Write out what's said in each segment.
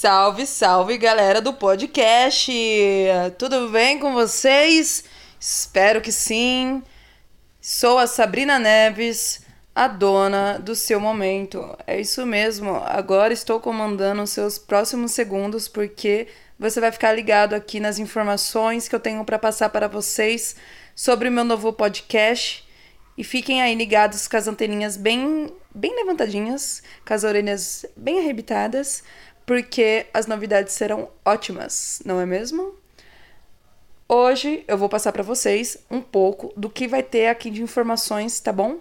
Salve, salve galera do podcast! Tudo bem com vocês? Espero que sim. Sou a Sabrina Neves, a dona do seu momento. É isso mesmo, agora estou comandando os seus próximos segundos porque você vai ficar ligado aqui nas informações que eu tenho para passar para vocês sobre o meu novo podcast. E fiquem aí ligados com as anteninhas bem, bem levantadinhas, com as orelhas bem arrebitadas porque as novidades serão ótimas, não é mesmo? Hoje eu vou passar para vocês um pouco do que vai ter aqui de informações, tá bom?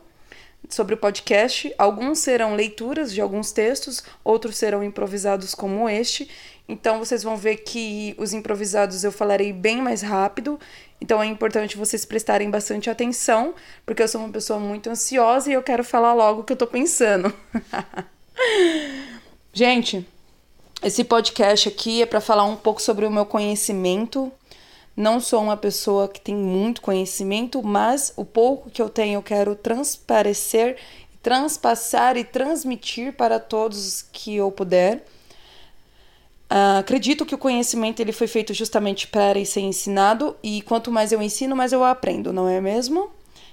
Sobre o podcast. Alguns serão leituras de alguns textos, outros serão improvisados como este. Então vocês vão ver que os improvisados eu falarei bem mais rápido. Então é importante vocês prestarem bastante atenção, porque eu sou uma pessoa muito ansiosa e eu quero falar logo o que eu tô pensando. Gente, esse podcast aqui é para falar um pouco sobre o meu conhecimento. Não sou uma pessoa que tem muito conhecimento, mas o pouco que eu tenho eu quero transparecer, transpassar e transmitir para todos que eu puder. Uh, acredito que o conhecimento ele foi feito justamente para ser ensinado e quanto mais eu ensino, mais eu aprendo, não é mesmo?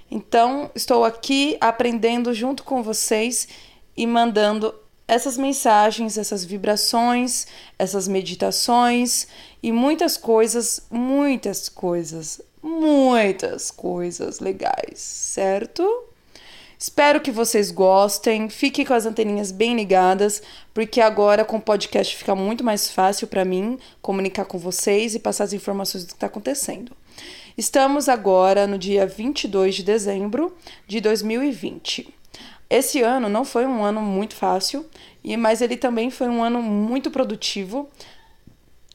Então, estou aqui aprendendo junto com vocês e mandando essas mensagens, essas vibrações, essas meditações e muitas coisas, muitas coisas, muitas coisas legais, certo? Espero que vocês gostem. Fiquem com as anteninhas bem ligadas, porque agora com o podcast fica muito mais fácil para mim comunicar com vocês e passar as informações do que está acontecendo. Estamos agora no dia 22 de dezembro de 2020. Esse ano não foi um ano muito fácil, mas ele também foi um ano muito produtivo.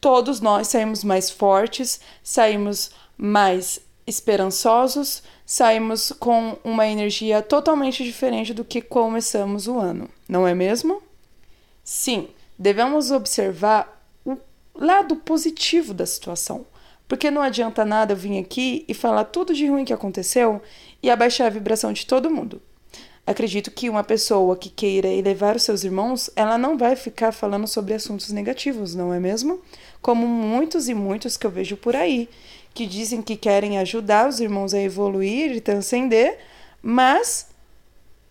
Todos nós saímos mais fortes, saímos mais esperançosos, saímos com uma energia totalmente diferente do que começamos o ano, não é mesmo? Sim, devemos observar o lado positivo da situação, porque não adianta nada eu vir aqui e falar tudo de ruim que aconteceu e abaixar a vibração de todo mundo. Acredito que uma pessoa que queira elevar os seus irmãos, ela não vai ficar falando sobre assuntos negativos, não é mesmo? Como muitos e muitos que eu vejo por aí, que dizem que querem ajudar os irmãos a evoluir e transcender, mas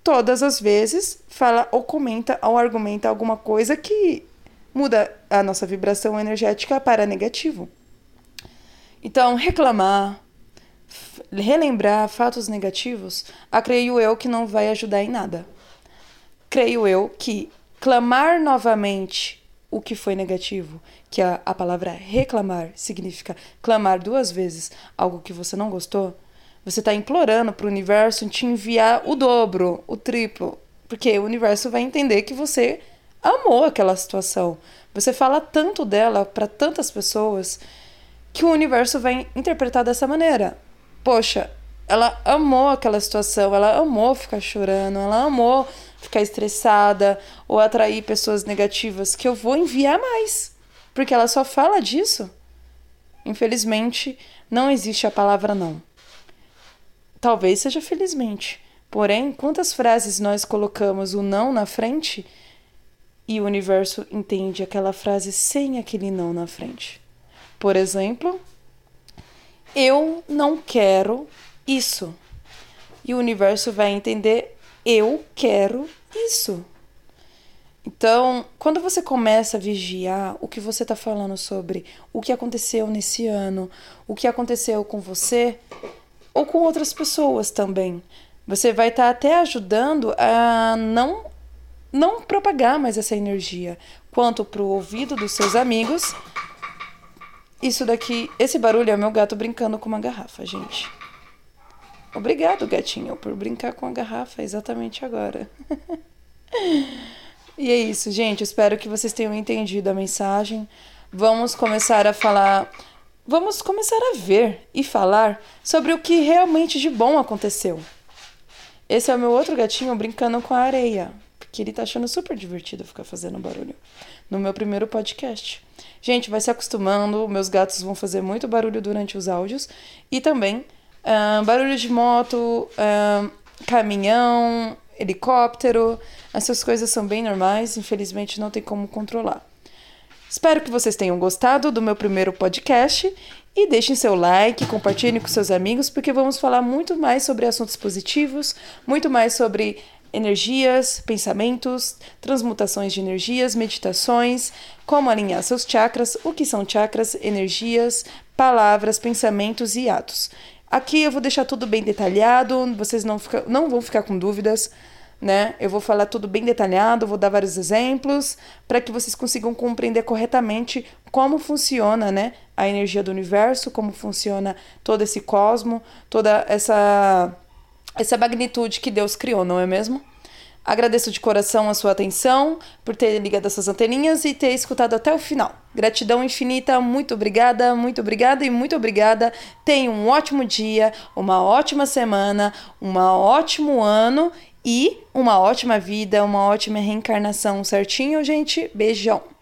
todas as vezes fala ou comenta ou argumenta alguma coisa que muda a nossa vibração energética para negativo. Então, reclamar, relembrar fatos negativos, creio eu que não vai ajudar em nada. Creio eu que clamar novamente o que foi negativo, que a, a palavra reclamar significa clamar duas vezes algo que você não gostou, você está implorando para o universo te enviar o dobro, o triplo, porque o universo vai entender que você amou aquela situação. Você fala tanto dela para tantas pessoas que o universo vai interpretar dessa maneira poxa, ela amou aquela situação, ela amou ficar chorando, ela amou ficar estressada ou atrair pessoas negativas, que eu vou enviar mais, porque ela só fala disso. Infelizmente, não existe a palavra não. Talvez seja felizmente. Porém, quantas frases nós colocamos o não na frente e o universo entende aquela frase sem aquele não na frente? Por exemplo, eu não quero isso. E o universo vai entender eu quero isso. Então, quando você começa a vigiar o que você está falando sobre o que aconteceu nesse ano, o que aconteceu com você ou com outras pessoas também, você vai estar tá até ajudando a não não propagar mais essa energia, quanto para o ouvido dos seus amigos isso daqui, esse barulho é meu gato brincando com uma garrafa, gente. Obrigado, gatinho, por brincar com a garrafa exatamente agora. e é isso, gente. Espero que vocês tenham entendido a mensagem. Vamos começar a falar. Vamos começar a ver e falar sobre o que realmente de bom aconteceu. Esse é o meu outro gatinho brincando com a areia, porque ele tá achando super divertido ficar fazendo barulho no meu primeiro podcast. Gente, vai se acostumando, meus gatos vão fazer muito barulho durante os áudios e também uh, barulho de moto, uh, caminhão, helicóptero, essas coisas são bem normais, infelizmente não tem como controlar. Espero que vocês tenham gostado do meu primeiro podcast e deixem seu like, compartilhem com seus amigos, porque vamos falar muito mais sobre assuntos positivos, muito mais sobre energias, pensamentos, transmutações de energias, meditações, como alinhar seus chakras, o que são chakras, energias, palavras, pensamentos e atos. Aqui eu vou deixar tudo bem detalhado, vocês não, fica, não vão ficar com dúvidas né? Eu vou falar tudo bem detalhado, vou dar vários exemplos para que vocês consigam compreender corretamente como funciona, né, a energia do universo, como funciona todo esse cosmo, toda essa essa magnitude que Deus criou, não é mesmo? Agradeço de coração a sua atenção por ter ligado essas anteninhas e ter escutado até o final. Gratidão infinita, muito obrigada, muito obrigada e muito obrigada. Tenha um ótimo dia, uma ótima semana, um ótimo ano e uma ótima vida, uma ótima reencarnação certinho, gente. Beijão!